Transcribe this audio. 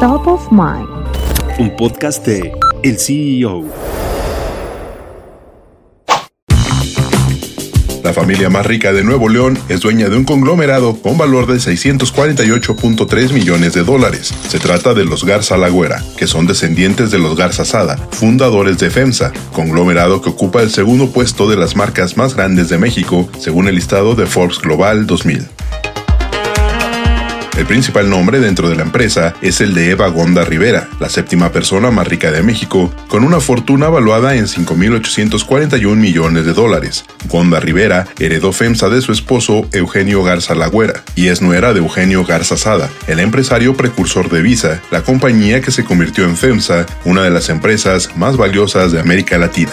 Top of Mind. Un podcast de El CEO. La familia más rica de Nuevo León es dueña de un conglomerado con valor de 648.3 millones de dólares. Se trata de los Garza Lagüera, que son descendientes de los Garza Sada, fundadores de FEMSA, conglomerado que ocupa el segundo puesto de las marcas más grandes de México, según el listado de Forbes Global 2000. El principal nombre dentro de la empresa es el de Eva Gonda Rivera, la séptima persona más rica de México, con una fortuna valuada en 5.841 millones de dólares. Gonda Rivera heredó FEMSA de su esposo Eugenio Garza Lagüera y es nuera de Eugenio Garza Sada, el empresario precursor de Visa, la compañía que se convirtió en FEMSA, una de las empresas más valiosas de América Latina.